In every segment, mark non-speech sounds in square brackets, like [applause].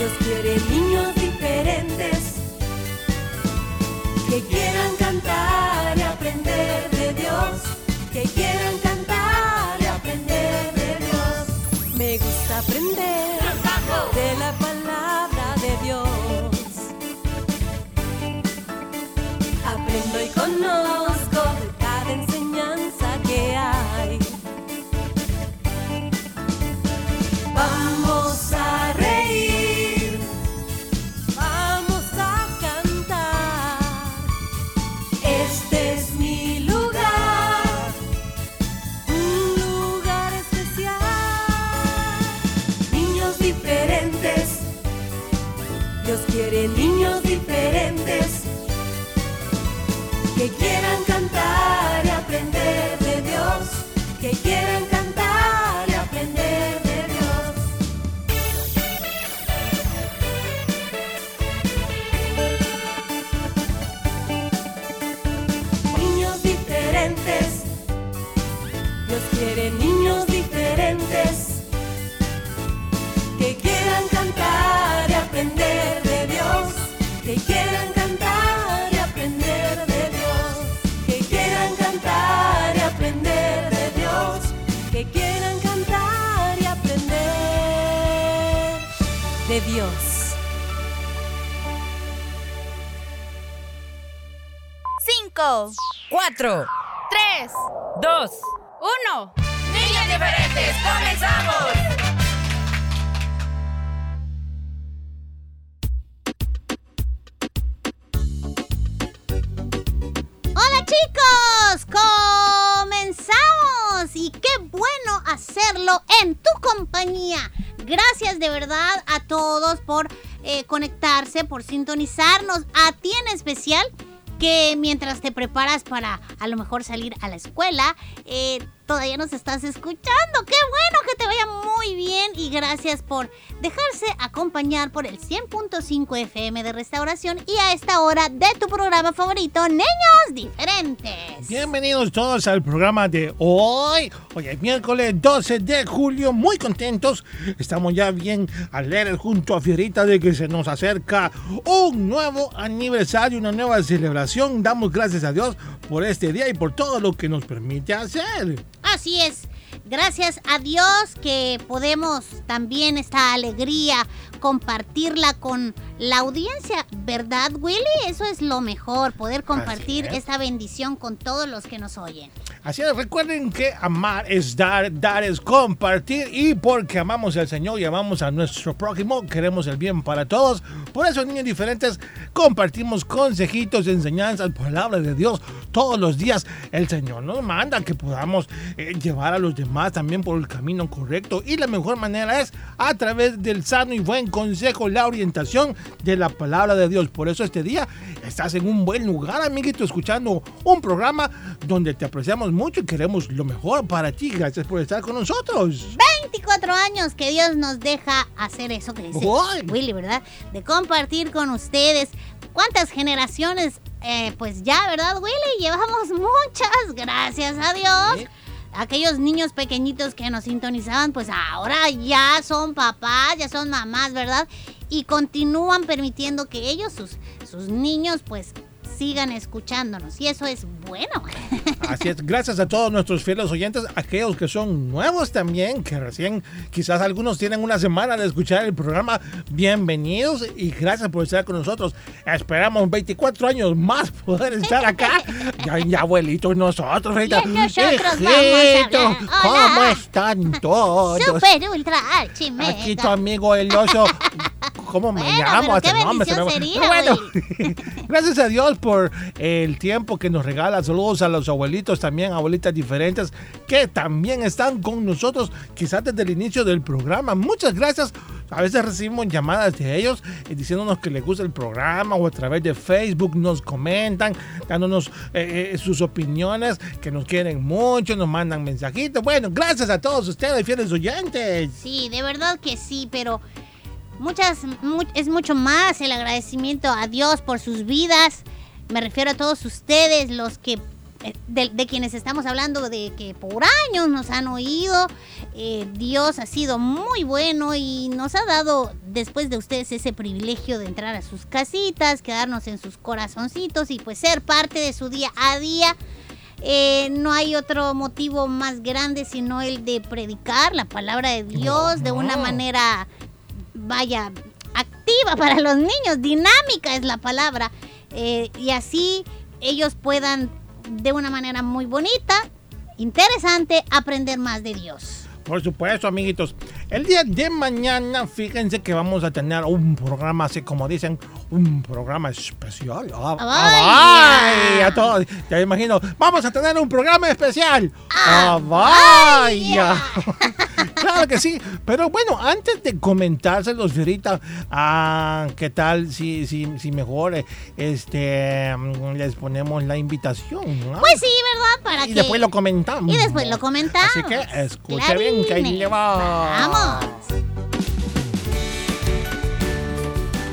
Dios quiere niños diferentes que quieran de Dios. Cinco, Cuatro, tres, dos, uno. niños diferentes, comenzamos. Hola chicos, comenzamos y qué bueno hacerlo en tu compañía. Gracias de verdad a todos por eh, conectarse, por sintonizarnos, a ti en especial que mientras te preparas para a lo mejor salir a la escuela, eh, todavía nos estás escuchando. Qué bueno que te vaya muy bien y gracias por dejarse acompañar por el 100.5 FM de Restauración y a esta hora de tu programa favorito, Niños Diferentes. Bienvenidos todos al programa de hoy. Hoy es miércoles 12 de julio, muy contentos. Estamos ya bien alegres junto a Fierita de que se nos acerca un nuevo aniversario, una nueva celebración. Damos gracias a Dios por este día y por todo lo que nos permite hacer. Así es. Gracias a Dios que podemos también esta alegría compartirla con la audiencia, ¿verdad, Willy? Eso es lo mejor, poder compartir es. esta bendición con todos los que nos oyen. Así es, recuerden que amar es dar, dar es compartir y porque amamos al Señor y amamos a nuestro prójimo, queremos el bien para todos. Por eso, niños diferentes, compartimos consejitos, enseñanzas, palabra de Dios todos los días. El Señor nos manda que podamos eh, llevar a los demás también por el camino correcto y la mejor manera es a través del sano y buen consejo, la orientación de la palabra de Dios. Por eso este día estás en un buen lugar, amiguito, escuchando un programa donde te apreciamos mucho y queremos lo mejor para ti. Gracias por estar con nosotros. 24 años que Dios nos deja hacer eso que dice Uy. Willy, ¿verdad? De compartir con ustedes. ¿Cuántas generaciones? eh, pues ya, ¿verdad, Willy? Llevamos muchas, gracias a Dios. Aquellos niños pequeñitos que nos sintonizaban, pues ahora ya son papás, ya son mamás, ¿verdad? Y continúan permitiendo que ellos, sus, sus niños, pues sigan escuchándonos. Y eso es bueno. [laughs] Así es, gracias a todos nuestros fieles oyentes, aquellos que son nuevos también, que recién quizás algunos tienen una semana de escuchar el programa, bienvenidos y gracias por estar con nosotros. Esperamos 24 años más poder estar acá. [laughs] Ya, ya abuelitos nosotros, ahorita. Y nosotros vamos a. ¿cómo están todos? Super ultra archi mega. Aquí tu amigo el oso. [laughs] ¿Cómo me Bueno, llamo? nombre se me bendición Pero sería, [laughs] bueno, gracias a Dios por el tiempo que nos regala. Saludos a los abuelitos también, abuelitas diferentes, que también están con nosotros, quizás desde el inicio del programa. Muchas gracias. A veces recibimos llamadas de ellos eh, diciéndonos que les gusta el programa o a través de Facebook nos comentan, dándonos eh, eh, sus opiniones, que nos quieren mucho, nos mandan mensajitos. Bueno, gracias a todos ustedes, fieles oyentes. Sí, de verdad que sí, pero muchas mu- es mucho más el agradecimiento a Dios por sus vidas. Me refiero a todos ustedes, los que eh, de, de quienes estamos hablando de que por años nos han oído. Eh, Dios ha sido muy bueno y nos ha dado después de ustedes ese privilegio de entrar a sus casitas, quedarnos en sus corazoncitos y pues ser parte de su día a día. Eh, no hay otro motivo más grande sino el de predicar la palabra de Dios de una manera, vaya, activa para los niños, dinámica es la palabra. Eh, y así ellos puedan de una manera muy bonita, interesante, aprender más de Dios. Por supuesto, amiguitos. El día de mañana, fíjense que vamos a tener un programa, así como dicen, un programa especial. Ah, ¡Ah, vaya! A todos, ya me imagino. Vamos a tener un programa especial. ¡Ah, ¡Ah, vaya! [laughs] claro que sí. Pero bueno, antes de comentárselos, Verita, ah, ¿qué tal si, si, si mejor este, les ponemos la invitación? ¿no? Pues sí, ¿verdad? Para y que... después lo comentamos. Y después lo comentamos. Así que escuche bien que ahí Clarines. le va. Vamos.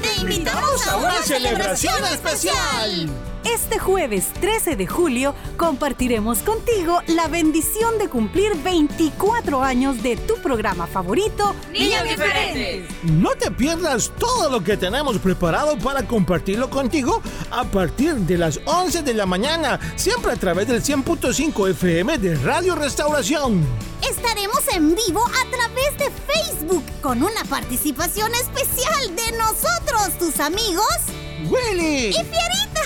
Te invitamos a una celebración especial. Este jueves 13 de julio compartiremos contigo la bendición de cumplir 24 años de tu programa favorito, Niños diferentes. No te pierdas todo lo que tenemos preparado para compartirlo contigo a partir de las 11 de la mañana, siempre a través del 100.5 FM de Radio Restauración. Estaremos en vivo a través de Facebook con una participación especial de nosotros, tus amigos ¡Willy! y Fierita.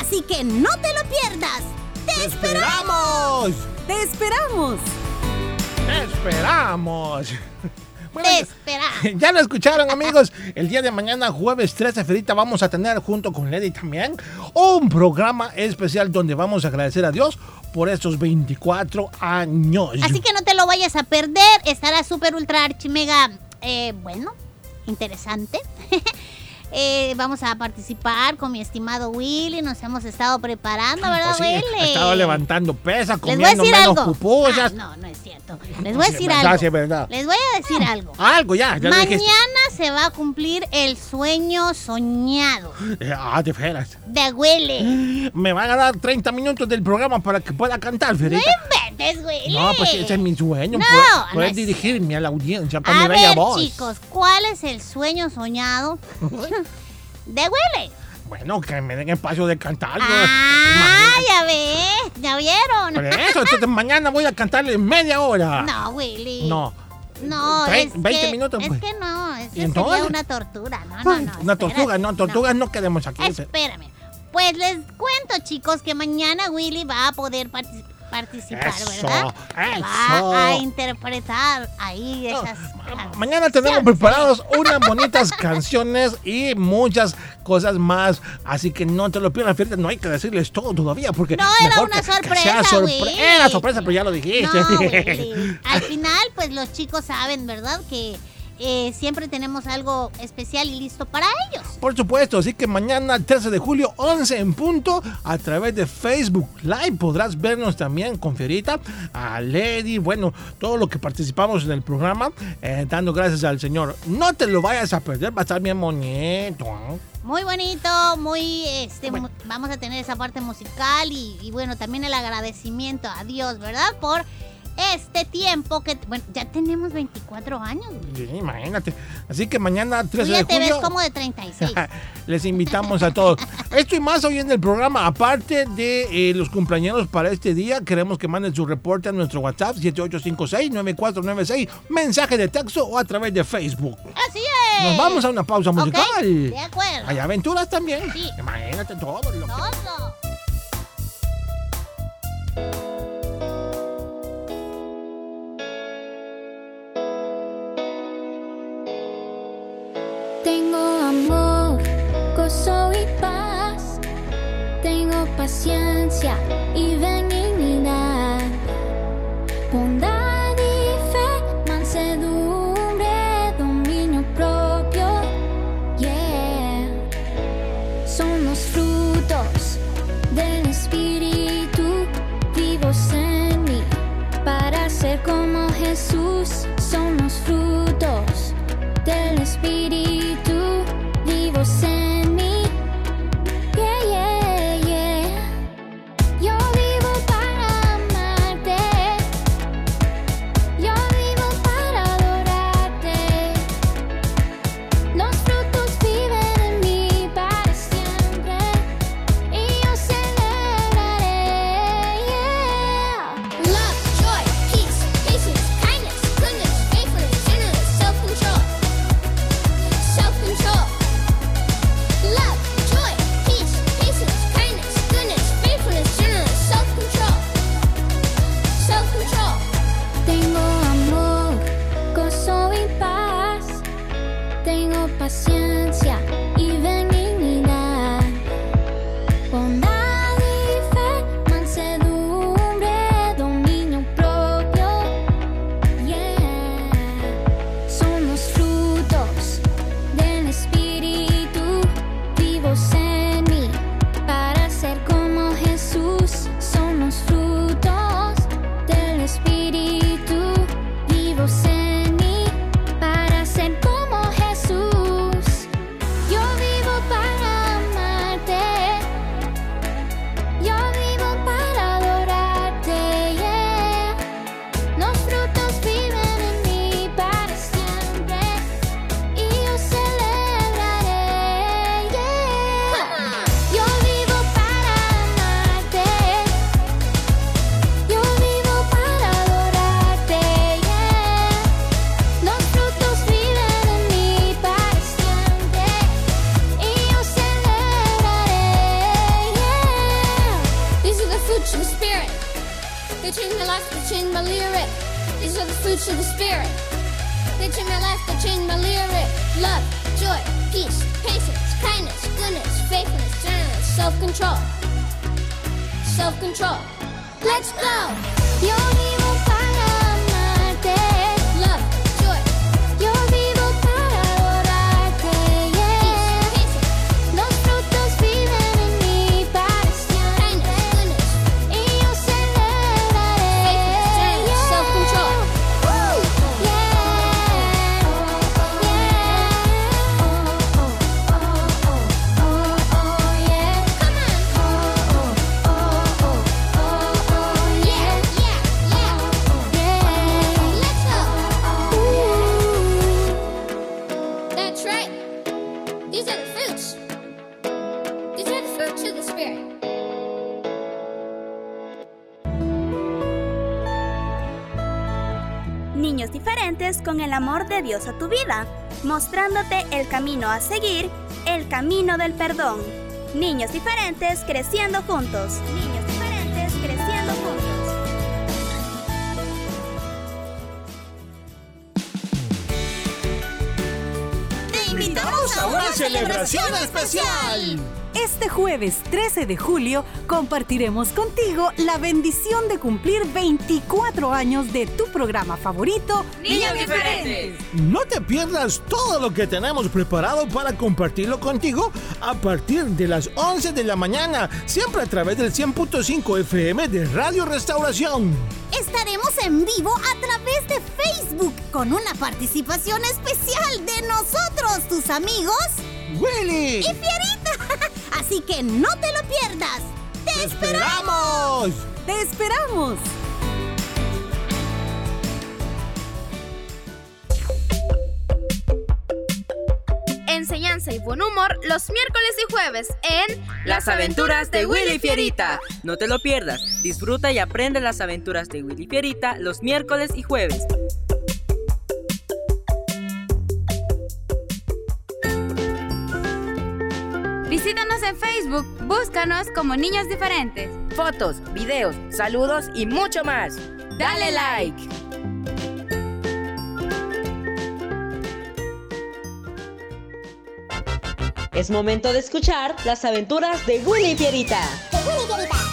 Así que no te lo pierdas. ¡Te ¡Te esperamos! ¡Te esperamos! ¡Te esperamos! [laughs] Bueno, Te esperamos. [laughs] Ya lo escucharon amigos, el día de mañana jueves 13 Ferita vamos a tener junto con Lady también un programa especial donde vamos a agradecer a Dios por estos 24 años. Así que no te lo vayas a perder. Estará súper ultra archi mega, eh, bueno, interesante. [laughs] Eh, vamos a participar con mi estimado Willy. Nos hemos estado preparando, ¿verdad, Pues sí, Willy? he estado levantando pesas, Les voy a comiendo decir menos pupusas. Ah, no, no es cierto. Les voy a decir verdad, algo. sí, es verdad. Les voy a decir algo. Algo ya. Mañana se va a cumplir el sueño soñado Ah, de veras. de Willy. Me van a dar 30 minutos del programa para que pueda cantar, No Ferita. inventes, Willy. No, pues ese es mi sueño. No, poder, no dirigirme a la audiencia con A mi bella ver, voz. chicos, ¿cuál es el sueño soñado [laughs] de Willy? Bueno, que me den espacio de cantar. Ah, ya ves, ya vieron. Por eso, entonces [laughs] mañana voy a cantarle media hora. No, Willy. No. No, Tre- es 20 que, minutos, Es pues. que no, es ¿Y que sería una tortura. No, no, no. Una tortuga, no, tortugas no, queremos aquí. Espérame. Pues les cuento, chicos, que mañana Willy va a poder partici- participar, Eso, ¿verdad? eso. Va a interpretar ahí esas. ma- Mañana tenemos preparados unas bonitas canciones y muchas cosas más. Así que no te lo pierdas, Ferita. No hay que decirles todo todavía porque. No, era mejor una que- que sorpresa, sea sorpre-. Era sorpresa, pero ya lo dijiste. No, Willy. [laughs] Al final, pues los chicos saben, ¿verdad? Que eh, siempre tenemos algo especial y listo para ellos. Por supuesto, así que mañana 13 de julio, 11 en punto, a través de Facebook Live podrás vernos también con Ferita, a Lady, bueno, todo lo que participamos en el programa, eh, dando gracias al Señor. No te lo vayas a perder, va a estar bien bonito. ¿eh? Muy bonito, muy, este, vamos a tener esa parte musical y, y bueno, también el agradecimiento a Dios, ¿verdad? Por este tiempo que, bueno, ya tenemos 24 años. Sí, imagínate. Así que mañana Tú 13 de ya te ves julio. como de 36. [laughs] Les invitamos a todos. Esto y más hoy en el programa. Aparte de eh, los cumpleaños para este día, queremos que manden su reporte a nuestro WhatsApp 7856-9496, mensaje de texto o a través de Facebook. Así es. Nos vamos a una pausa musical. De acuerdo. Hay aventuras también. Sí. Imagínate todo. Lo Todo. Paciencia y benignidad. A tu vida, mostrándote el camino a seguir, el camino del perdón. Niños diferentes creciendo juntos. Niños diferentes creciendo juntos. Te invitamos a una celebración especial. Este jueves 13 de julio compartiremos contigo la bendición de cumplir 24 años de tu programa favorito, Niños diferentes. No te pierdas todo lo que tenemos preparado para compartirlo contigo a partir de las 11 de la mañana, siempre a través del 100.5 FM de Radio Restauración. Estaremos en vivo a través de Facebook con una participación especial de nosotros, tus amigos ¡Willy! y Fierita. Así que no te lo pierdas. ¡Te, ¡Te esperamos! ¡Te esperamos! Enseñanza y buen humor los miércoles y jueves en Las aventuras de Willy Fierita. No te lo pierdas. Disfruta y aprende las aventuras de Willy Fierita los miércoles y jueves. Visítanos en Facebook, búscanos como Niños Diferentes. Fotos, videos, saludos y mucho más. Dale like. Es momento de escuchar las aventuras de Willy Fierita. ¡Comenzamos!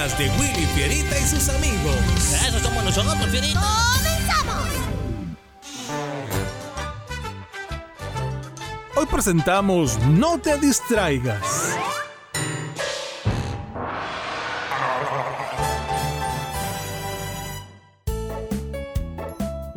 Aventuras de Willy Fierita y sus amigos. Eso somos nosotros, Fierita. ¡Comenzamos! Hoy presentamos No te distraigas.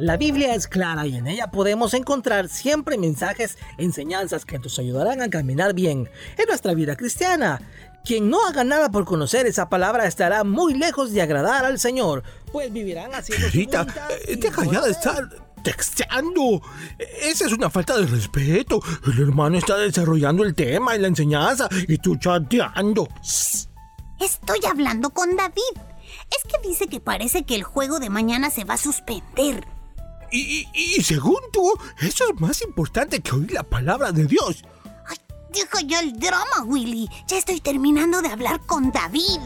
La Biblia es clara y en ella podemos encontrar siempre mensajes, enseñanzas que nos ayudarán a caminar bien en nuestra vida cristiana. Quien no haga nada por conocer esa palabra estará muy lejos de agradar al Señor, pues vivirán haciendo voluntad eh, deja ya de estar texteando. Esa es una falta de respeto. El hermano está desarrollando el tema y la enseñanza y tú chateando. Estoy hablando con David. Es que dice que parece que el juego de mañana se va a suspender. Y, y- y según tú, eso es más importante que oír la palabra de Dios. Deja ya el drama, Willy. Ya estoy terminando de hablar con David.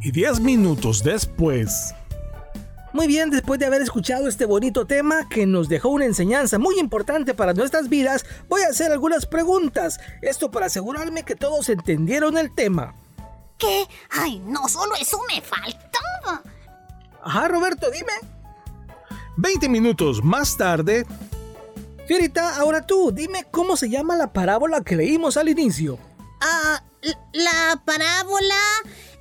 Y diez minutos después. Muy bien, después de haber escuchado este bonito tema que nos dejó una enseñanza muy importante para nuestras vidas, voy a hacer algunas preguntas. Esto para asegurarme que todos entendieron el tema. ¿Qué? Ay, no, solo eso me faltaba. Ajá, Roberto, dime. 20 minutos más tarde. Fierita, ahora tú, dime cómo se llama la parábola que leímos al inicio. Ah, la parábola,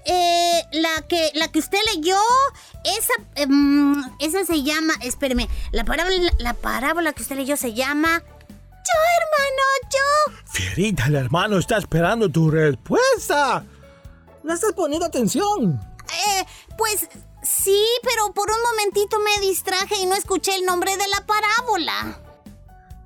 eh, la que, la que usted leyó, esa, em, esa se llama, espéreme, la parábola, la parábola que usted leyó se llama, yo hermano, yo. Fierita, el hermano está esperando tu respuesta. No estás poniendo atención. Eh, pues sí, pero por un momentito me distraje y no escuché el nombre de la parábola.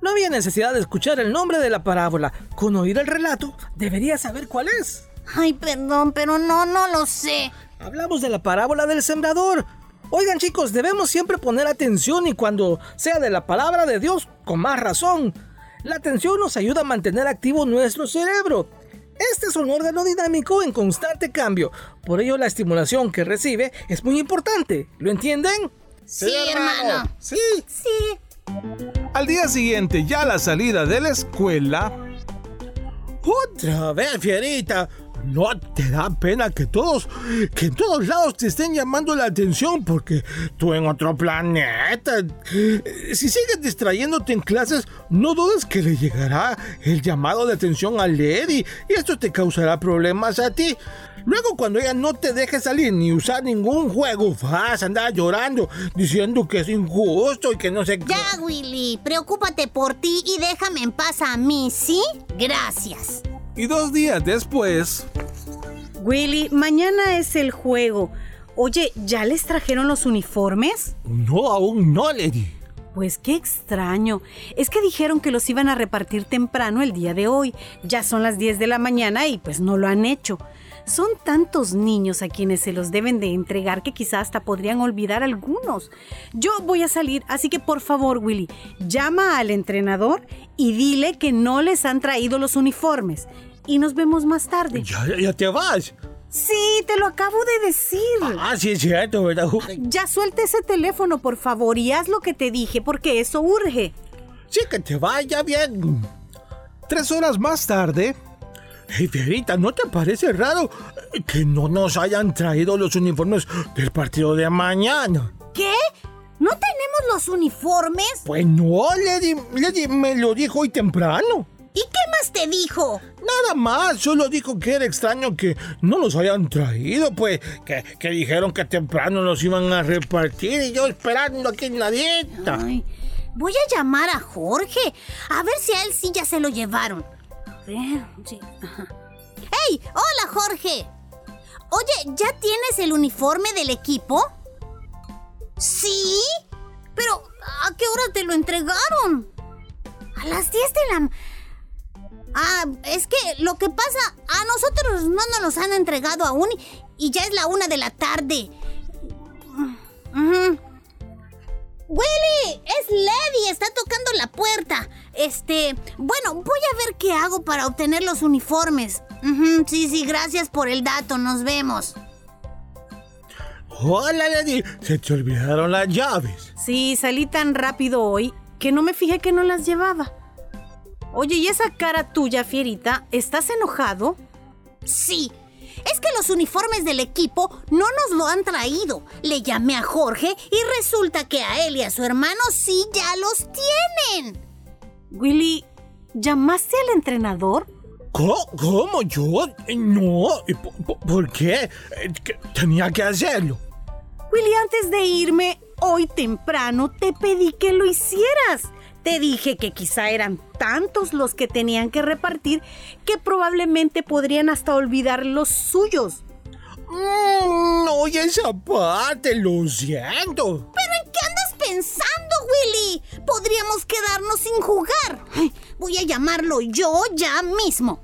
No había necesidad de escuchar el nombre de la parábola. Con oír el relato, deberías saber cuál es. Ay, perdón, pero no, no lo sé. Hablamos de la parábola del sembrador. Oigan chicos, debemos siempre poner atención y cuando sea de la palabra de Dios, con más razón. La atención nos ayuda a mantener activo nuestro cerebro. Este es un órgano dinámico en constante cambio. Por ello la estimulación que recibe es muy importante. ¿Lo entienden? Sí, hermano. Sí. Sí. Al día siguiente, ya a la salida de la escuela. Otra vez, Fierita. No te da pena que todos, que en todos lados te estén llamando la atención porque tú en otro planeta. Eh, Si sigues distrayéndote en clases, no dudes que le llegará el llamado de atención a Lady y esto te causará problemas a ti. Luego cuando ella no te deje salir ni usar ningún juego, vas a andar llorando diciendo que es injusto y que no sé qué. Ya, Willy, preocúpate por ti y déjame en paz a mí, ¿sí? Gracias. Y dos días después, Willy, mañana es el juego. Oye, ¿ya les trajeron los uniformes? no, aún no, Lady. Pues qué extraño. Es que dijeron que los iban a repartir temprano el día de hoy. Ya son las 10 de la mañana y pues no lo han hecho. Son tantos niños a quienes se los deben de entregar que quizás hasta podrían olvidar algunos. Yo voy a salir, así que por favor, Willy, llama al entrenador y dile que no les han traído los uniformes. Y nos vemos más tarde. Ya, ya- te vas. Sí, te lo acabo de decir. Ah, sí, es cierto, ¿verdad? Ya suelta ese teléfono, por favor, y haz lo que te dije, porque eso urge. Sí, que te vaya bien. Tres horas más tarde. Hey, Fierita, ¿no te parece raro que no nos hayan traído los uniformes del partido de mañana? ¿Qué? ¿No tenemos los uniformes? Pues no, Lady, Lady me lo dijo hoy temprano. ¿Y qué más te dijo? Nada más, solo dijo que era extraño que no los hayan traído, pues que, que dijeron que temprano los iban a repartir y yo esperando aquí en la dieta. Ay, voy a llamar a Jorge. A ver si a él sí ya se lo llevaron. Sí. ¡Hey! ¡Hola, Jorge! Oye, ¿ya tienes el uniforme del equipo? ¿Sí? Pero, ¿a qué hora te lo entregaron? A las 10 de la... Ah, es que lo que pasa, a nosotros no nos los han entregado aún y ya es la una de la tarde. Willy, es Lady, está tocando la puerta. Este, bueno, voy a ver qué hago para obtener los uniformes. Sí, sí, gracias por el dato, nos vemos. Hola, Lady, se te olvidaron las llaves. Sí, salí tan rápido hoy que no me fijé que no las llevaba. Oye, ¿y esa cara tuya, Fierita? ¿Estás enojado? Sí, es que los uniformes del equipo no nos lo han traído. Le llamé a Jorge y resulta que a él y a su hermano sí ya los tienen. Willy, ¿llamaste al entrenador? ¿Cómo? ¿Cómo? ¿Yo? No. ¿Y po- po- ¿Por qué? Eh, Tenía que hacerlo. Willy, antes de irme, hoy temprano te pedí que lo hicieras. Te dije que quizá eran tantos los que tenían que repartir que probablemente podrían hasta olvidar los suyos. Mm, no, y esa parte, lo siento. ¿Pero en qué andas pensando, Willy. Podríamos quedarnos sin jugar. Voy a llamarlo yo ya mismo.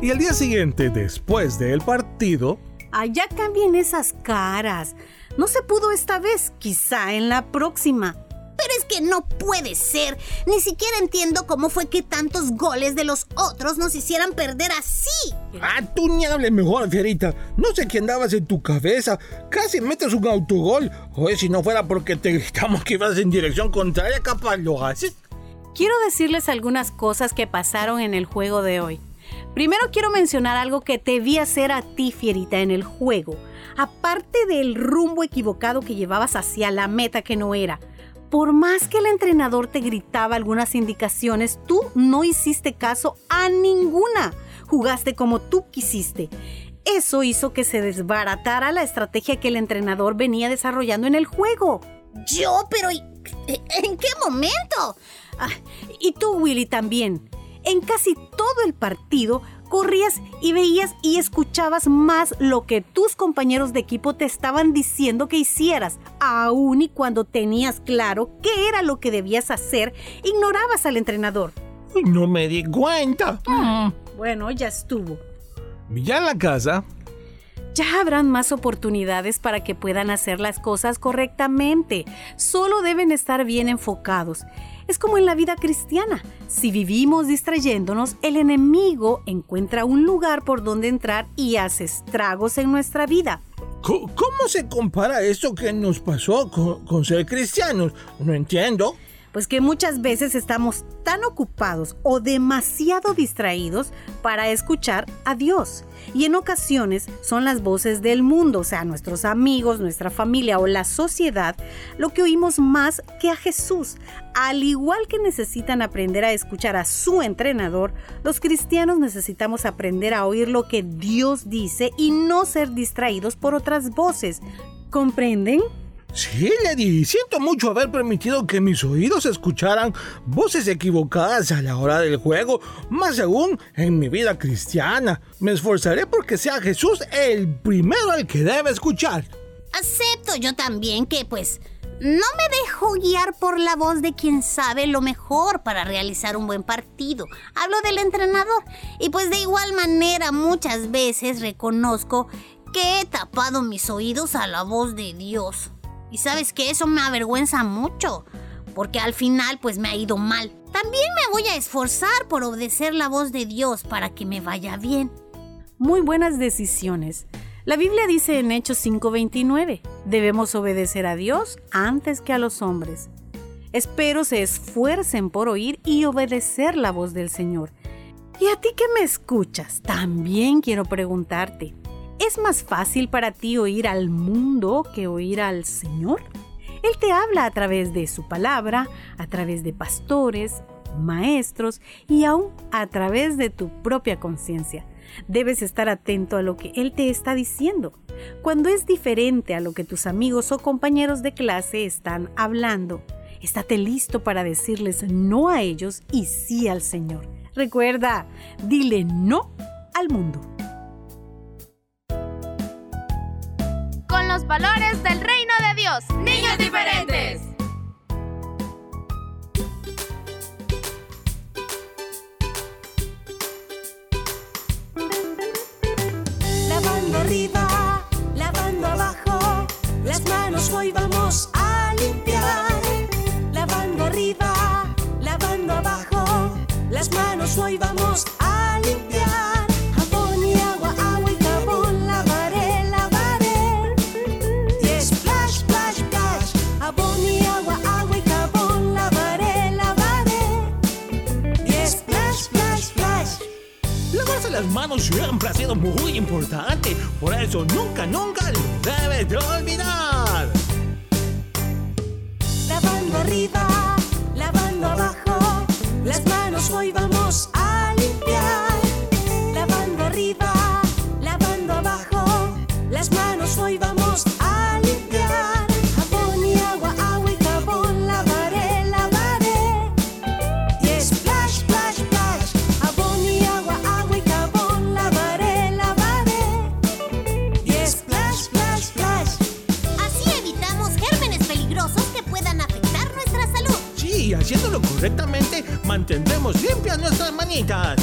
Y al día siguiente, después del partido, Ay, ya cambien esas caras. No se pudo esta vez, quizá en la próxima. Pero es que no puede ser. Ni siquiera entiendo cómo fue que tantos goles de los otros nos hicieran perder así. Ah, tú ni hables mejor, Fierita. No sé qué andabas en tu cabeza. Casi metes un autogol. Oye, si no fuera porque te gritamos que ibas en dirección contraria, capaz lo haces. Quiero decirles algunas cosas que pasaron en el juego de hoy. Primero quiero mencionar algo que te vi hacer a ti, Fierita, en el juego. Aparte del rumbo equivocado que llevabas hacia la meta que no era. Por más que el entrenador te gritaba algunas indicaciones, tú no hiciste caso a ninguna. Jugaste como tú quisiste. Eso hizo que se desbaratara la estrategia que el entrenador venía desarrollando en el juego. Yo, pero ¿y- ¿en qué momento? Ah, y tú, Willy, también. En casi todo el partido corrías y veías y escuchabas más lo que tus compañeros de equipo te estaban diciendo que hicieras, aun y cuando tenías claro qué era lo que debías hacer, ignorabas al entrenador. No me di cuenta. Bueno, ya estuvo. Ya en la casa, Ya habrán más oportunidades para que puedan hacer las cosas correctamente. Solo deben estar bien enfocados. Es como en la vida cristiana. Si vivimos distrayéndonos, el enemigo encuentra un lugar por donde entrar y hace estragos en nuestra vida. ¿cómo se compara esto que nos pasó con, con ser cristianos? No entiendo. Pues que muchas veces estamos tan ocupados o demasiado distraídos para escuchar a Dios. Y en ocasiones son las voces del mundo, o sea, nuestros amigos, nuestra familia o la sociedad, lo que oímos más que a Jesús. Al igual que necesitan aprender a escuchar a su entrenador, los cristianos necesitamos aprender a oír lo que Dios dice y no ser distraídos por otras voces. ¿Comprenden? Sí, Lady, siento mucho haber permitido que mis oídos escucharan voces equivocadas a la hora del juego, más aún en mi vida cristiana. Me esforzaré porque sea Jesús el primero al que debe escuchar. Acepto yo también que, pues, no me dejo guiar por la voz de quien sabe lo mejor para realizar un buen partido. Hablo del entrenador. Y pues de igual manera muchas veces reconozco que he tapado mis oídos a la voz de Dios. Y sabes que eso me avergüenza mucho, porque al final pues me ha ido mal. También me voy a esforzar por obedecer la voz de Dios para que me vaya bien. Muy buenas decisiones. La Biblia dice en Hechos 5:29, debemos obedecer a Dios antes que a los hombres. Espero se esfuercen por oír y obedecer la voz del Señor. Y a ti que me escuchas, también quiero preguntarte, ¿es más fácil para ti oír al mundo que oír al Señor? Él te habla a través de su palabra, a través de pastores, maestros y aún a través de tu propia conciencia. Debes estar atento a lo que Él te está diciendo. Cuando es diferente a lo que tus amigos o compañeros de clase están hablando, estate listo para decirles no a ellos y sí al Señor. Recuerda, dile no al mundo. Con los valores del reino de Dios. Niños diferentes. Lavando arriba, lavando abajo, las manos hoy vamos a limpiar. Lavando arriba, lavando abajo, las manos hoy vamos muy importante, por eso nunca, nunca lo debes de olvidar. Arriba, nuestras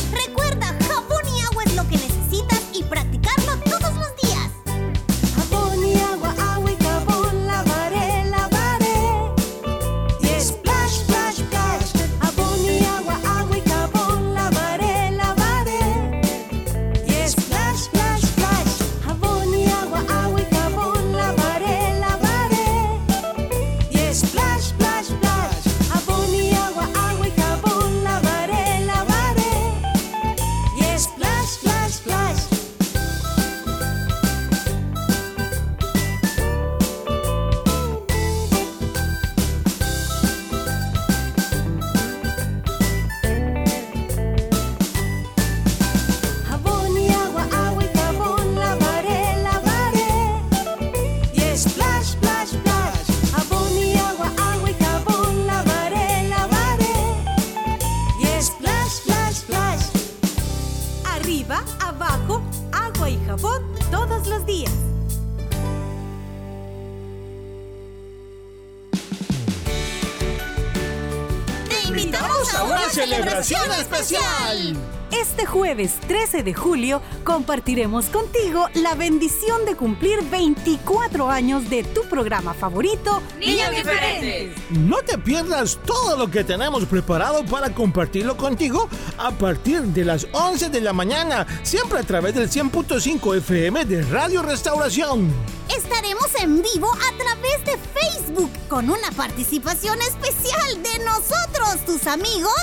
de julio compartiremos contigo la bendición de cumplir 24 años de tu programa favorito, Niños Diferentes. No te pierdas todo lo que tenemos preparado para compartirlo contigo a partir de las 11 de la mañana, siempre a través del 100.5 FM de Radio Restauración. Estaremos en vivo a través de Facebook con una participación especial de nosotros, tus amigos.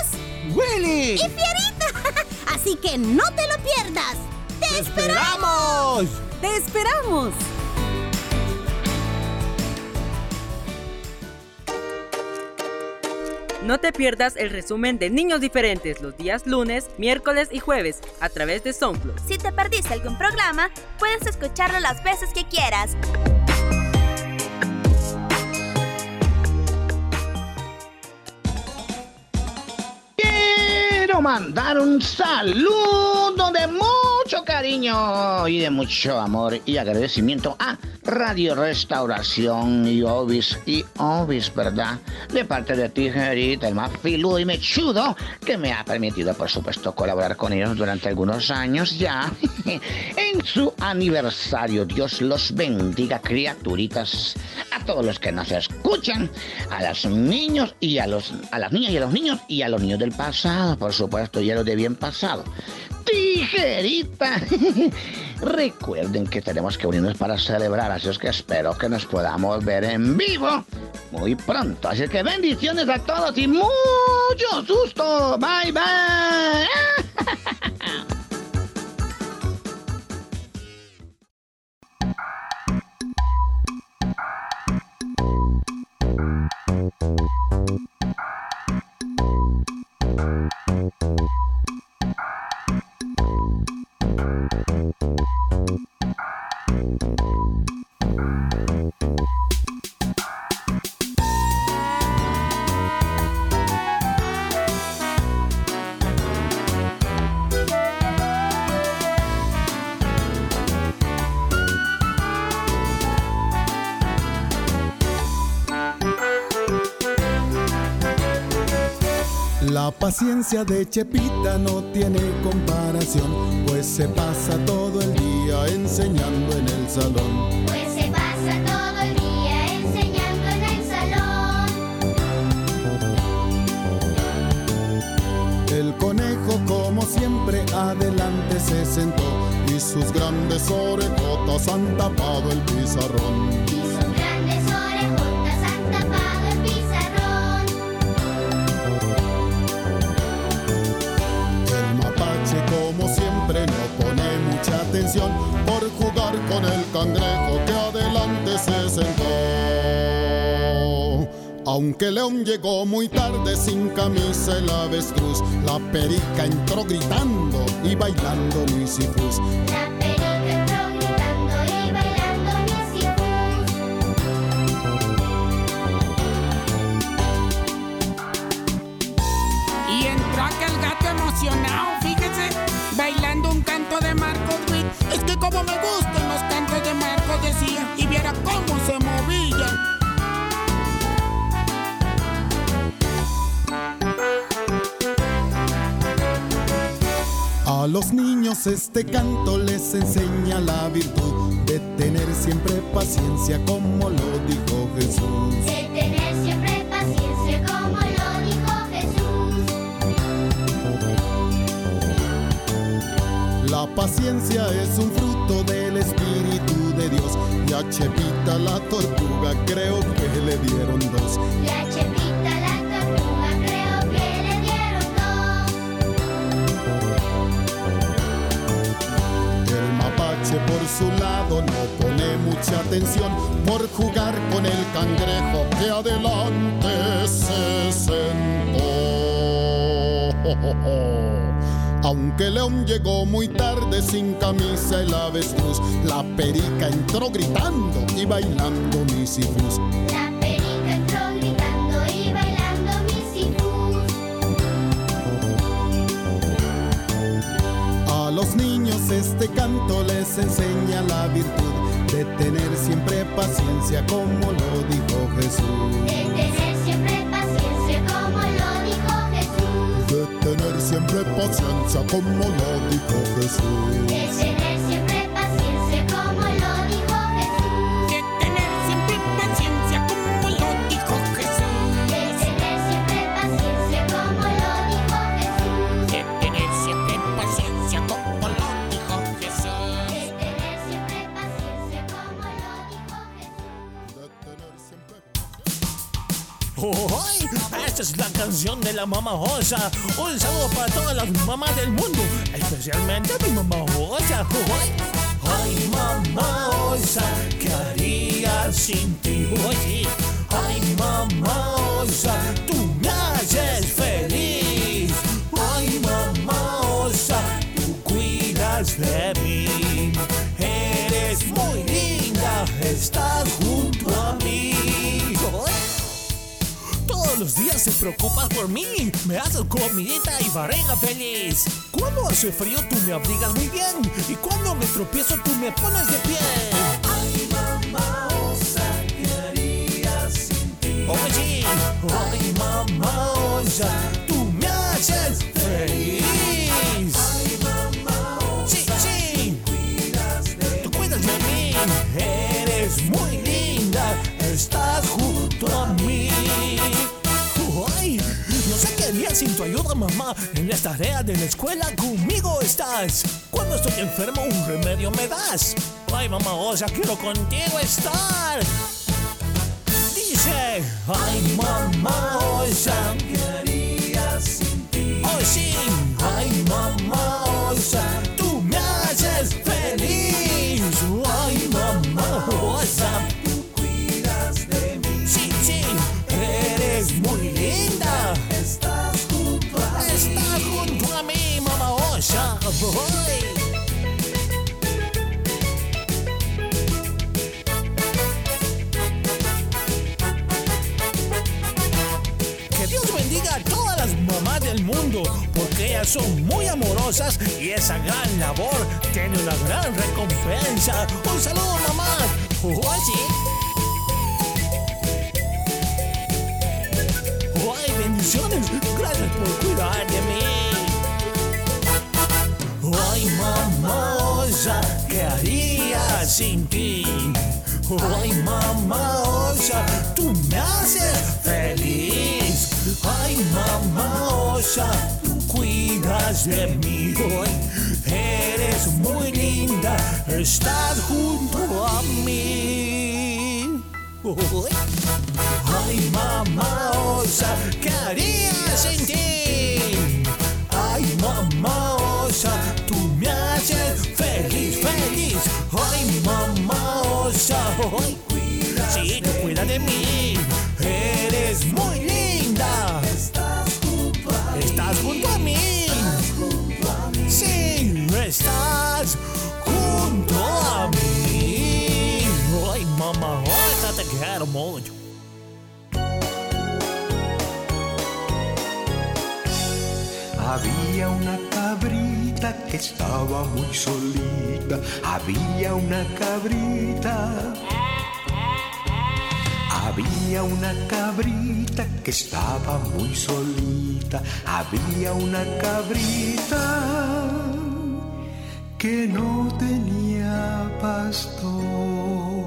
Willy. Y Así que no te lo pierdas. ¡Te, ¡Te esperamos! ¡Te esperamos! No te pierdas el resumen de Niños Diferentes los días lunes, miércoles y jueves a través de SoundCloud. Si te perdiste algún programa, puedes escucharlo las veces que quieras. Mandar un saludo de mucho cariño y de mucho amor y agradecimiento a Radio Restauración y Obis y Obis, ¿verdad? De parte de Tijerita, el más filudo y mechudo que me ha permitido, por supuesto, colaborar con ellos durante algunos años ya. [laughs] en su aniversario, Dios los bendiga, criaturitas, a todos los que nos escuchan, a los niños y a los a las niñas y a los niños y a los niños del pasado, por supuesto, y a los de bien pasado. Tijerita. [laughs] Recuerden que tenemos que unirnos para celebrar, así es que espero que nos podamos ver en vivo muy pronto. Así que bendiciones a todos y mucho susto. Bye bye. [laughs] La paciencia de Chepita no tiene comparación, pues se pasa todo el día enseñando en el salón. Pues se pasa todo el día enseñando en el salón. El conejo, como siempre, adelante se sentó y sus grandes orejotas han tapado el pizarrón. Atención por jugar con el cangrejo que adelante se sentó. Aunque León llegó muy tarde sin camisa el avestruz, la perica entró gritando y bailando misifus. Los niños este canto les enseña la virtud de tener siempre paciencia como lo dijo Jesús. De tener siempre paciencia como lo dijo Jesús. La paciencia es un fruto del Espíritu de Dios y a Chepita la tortuga creo que le dieron dos. Y a Chepita la mucha atención por jugar con el cangrejo que adelante se sentó. Aunque León llegó muy tarde sin camisa el avestruz, la perica entró gritando y bailando misifus. La perica entró gritando y bailando misifus. A los niños este canto les enseña la virtud de tener siempre paciencia como lo dijo Jesús. De tener siempre paciencia como lo dijo Jesús. De tener siempre paciencia como lo dijo Jesús. De tener siempre mamá Osa. Un saludo para todas las mamás del mundo, especialmente a mi mamá Osa. ¡Ay! Mamá Osa, ¿qué haría sin ti? Ay, mamá Osa, tú me haces feliz. Ay, mamá Osa, tú cuidas de mí. Eres muy linda, estás junto a mí. Los días te preocupas por mí. Me haces comidita y barriga feliz. Cuando hace frío tú me abrigas muy bien. Y cuando me tropiezo tú me pones de pie. Ay, mamá, osa, ¿qué haría sin ti? Oye, ay, mamá, osa, tú me haces feliz. Ay, mamá, sí, sí. Tú cuidas de mí. Eres muy linda. Estás junto a mí. Sin tu ayuda, mamá. En las tareas de la escuela conmigo estás. Cuando estoy enfermo, un remedio me das. Ay, mamá, osa, quiero contigo estar. Dice, ay, mamá, osa, ¿qué haría sin ti? Oh, sí, ay, mamá, osa, tú me haces feliz. Que Dios bendiga a todas las mamás del mundo, porque ellas son muy amorosas y esa gran labor tiene una gran recompensa. Un saludo, mamá. ¡Ay, bendiciones! Gracias por cuidar de mí. ¡Ay, mamá osa! ¿Qué haría sin ti? ¡Ay, mamá osa! ¡Tú me haces feliz! ¡Ay, mamá osa! ¡Tú cuidas de mí! ¡Ay, eres muy linda! ¡Estás junto a mí! ¡Ay! Ay, mamá osa, ¿qué haría sin tú me haces feliz, feliz. Ay, mamá osa, ay, sí, tú cuida de mí. Eres muy linda. Estás junto a mí. Estás junto a mí. Sí, estás junto a mí. Ay, mamá osa, te quiero mucho. Había una cabrita que estaba muy solita. Había una cabrita. Había una cabrita que estaba muy solita. Había una cabrita que no tenía pastor.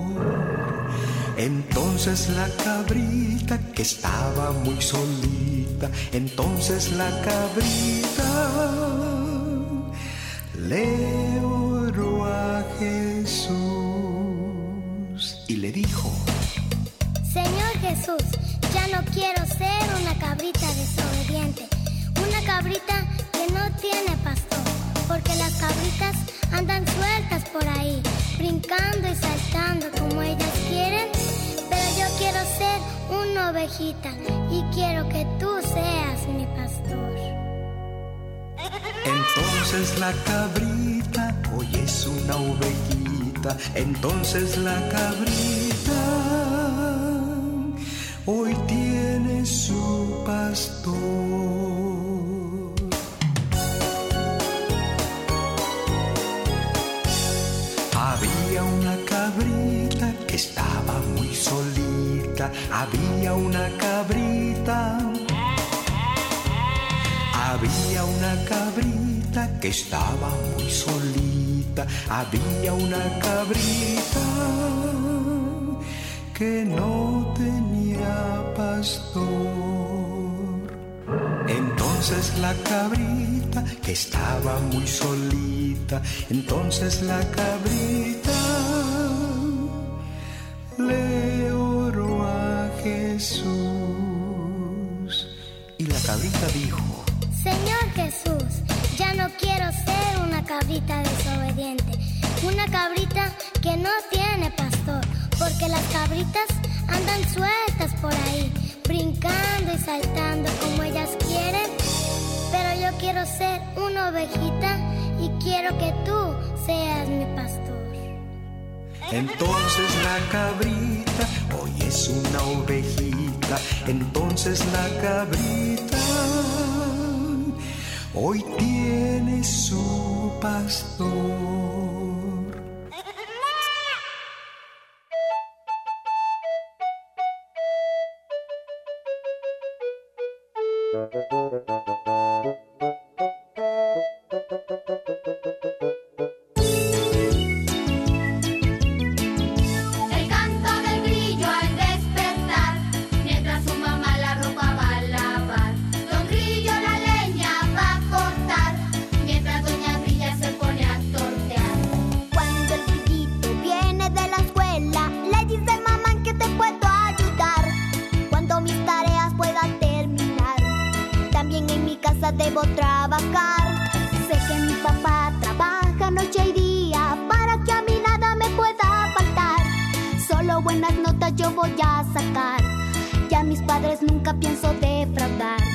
Entonces la cabrita que estaba muy solita, entonces la cabrita le oró a Jesús y le dijo, Señor Jesús, ya no quiero ser una cabrita desobediente, una cabrita que no tiene pastor, porque las cabritas andan sueltas por ahí, brincando y saltando como ellas quieren, pero yo quiero ser una ovejita y quiero que tú seas mi pastor. Entonces la cabrita hoy es una ovejita, entonces la cabrita hoy tiene su pastor. Había una cabrita que estaba muy solita. Había una cabrita. Había una cabrita que estaba muy solita. Había una cabrita que no tenía pastor. Entonces la cabrita que estaba muy solita, entonces la cabrita le oró a Jesús. Y la cabrita dijo, cabrita que no tiene pastor, porque las cabritas andan sueltas por ahí, brincando y saltando como ellas quieren, pero yo quiero ser una ovejita y quiero que tú seas mi pastor. entonces la cabrita hoy es una ovejita, entonces la cabrita hoy tiene su pastor. Debo trabajar. Sé que mi papá trabaja noche y día para que a mí nada me pueda faltar. Solo buenas notas yo voy a sacar. Ya mis padres nunca pienso defraudar.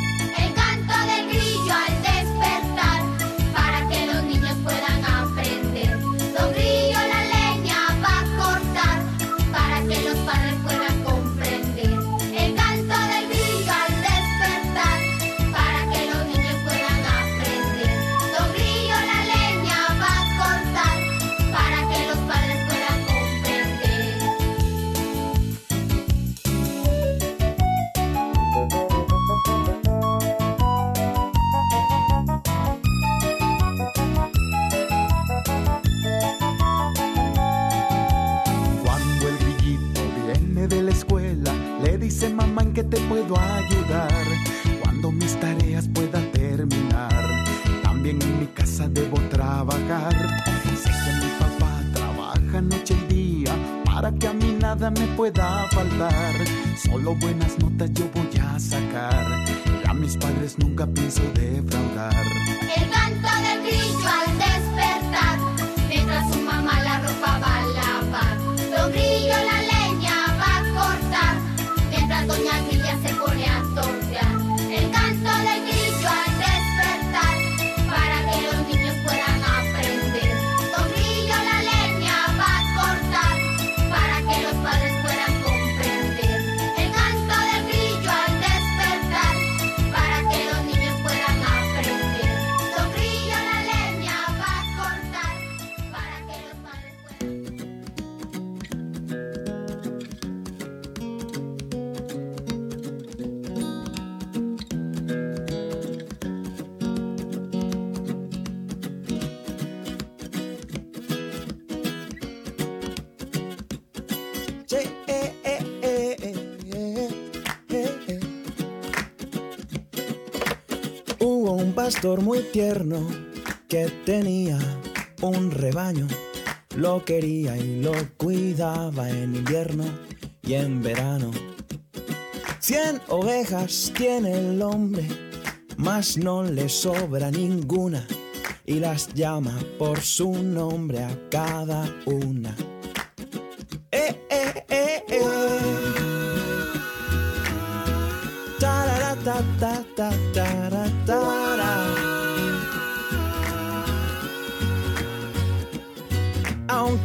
Te puedo ayudar. Cuando mis tareas pueda terminar, también en mi casa debo trabajar. Sé que mi papá trabaja noche y día para que a mí nada me pueda faltar. Solo buenas notas yo voy a sacar. A mis padres nunca pienso defraudar. El canto del grillo al muy tierno que tenía un rebaño. Lo quería y lo cuidaba en invierno y en verano. Cien ovejas tiene el hombre, mas no le sobra ninguna y las llama por su nombre a cada una.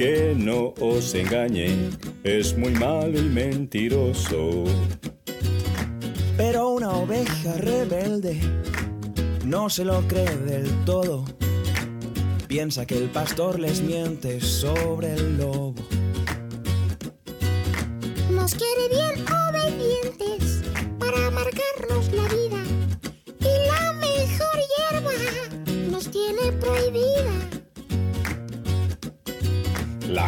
que no os engañe, es muy malo y mentiroso. Pero una oveja rebelde no se lo cree del todo. Piensa que el pastor les miente sobre el lobo. Nos quiere bien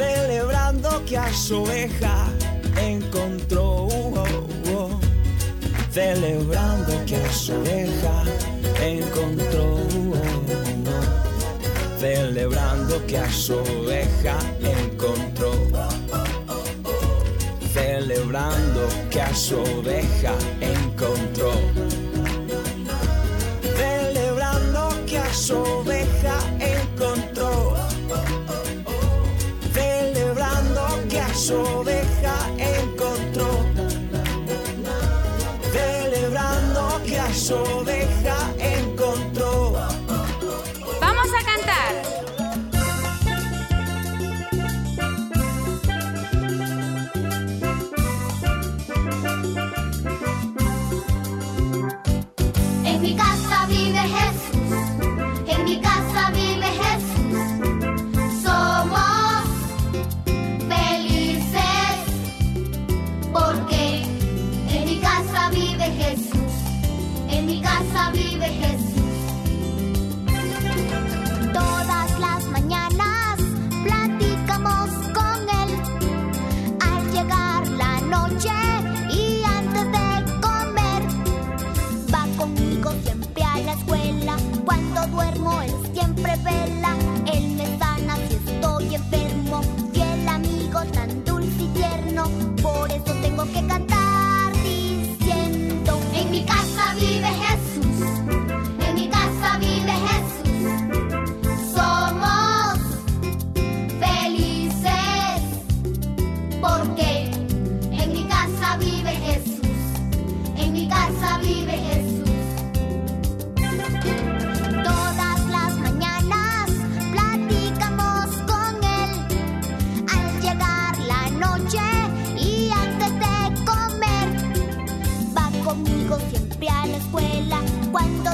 celebrando que a su oveja encontró. Celebrando que a su oveja encontró. Celebrando que a su oveja encontró. Celebrando que a su oveja encontró. Celebrando que a su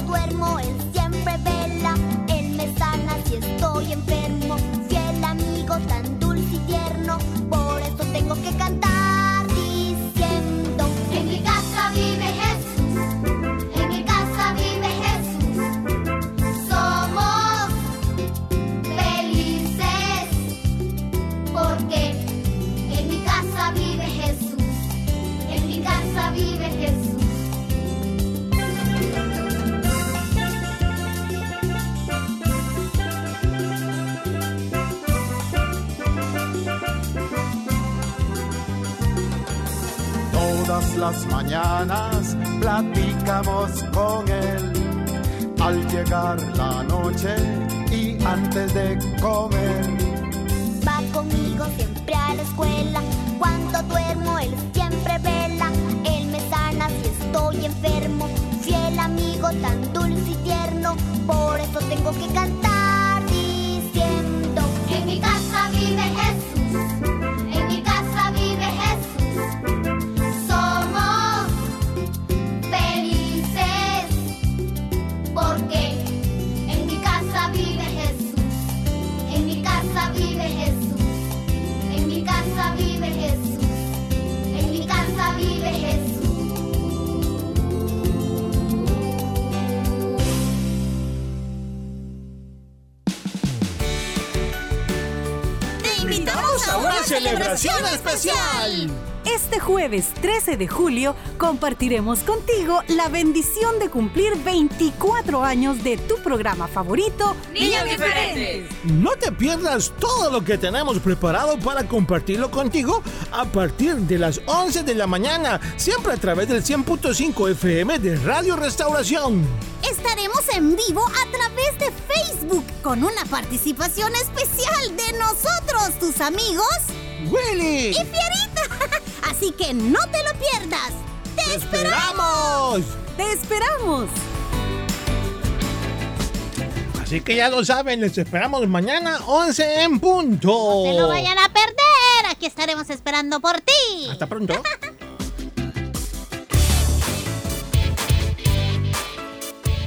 duermo, él las mañanas platicamos con él. Al llegar la noche y antes de comer. Va conmigo siempre a la escuela. Cuando duermo, él siempre vela. Él me sana si estoy enfermo. Fiel amigo, tan dulce y tierno. Por eso tengo que cantar celebración especial. Este jueves 13 de julio compartiremos contigo la bendición de cumplir 24 años de tu programa favorito, Niños Diferentes. No te pierdas todo lo que tenemos preparado para compartirlo contigo a partir de las 11 de la mañana, siempre a través del 100.5 FM de Radio Restauración. Estaremos en vivo a través de Facebook con una participación especial de nosotros, tus amigos. ¡Willy! ¡Y Fierita! [laughs] Así que no te lo pierdas. ¡Te, esperamos! ¡Te esperamos! Así que ya lo saben, les esperamos mañana 11 en punto. No se lo vayan a perder. Aquí estaremos esperando por ti. Hasta pronto. [laughs]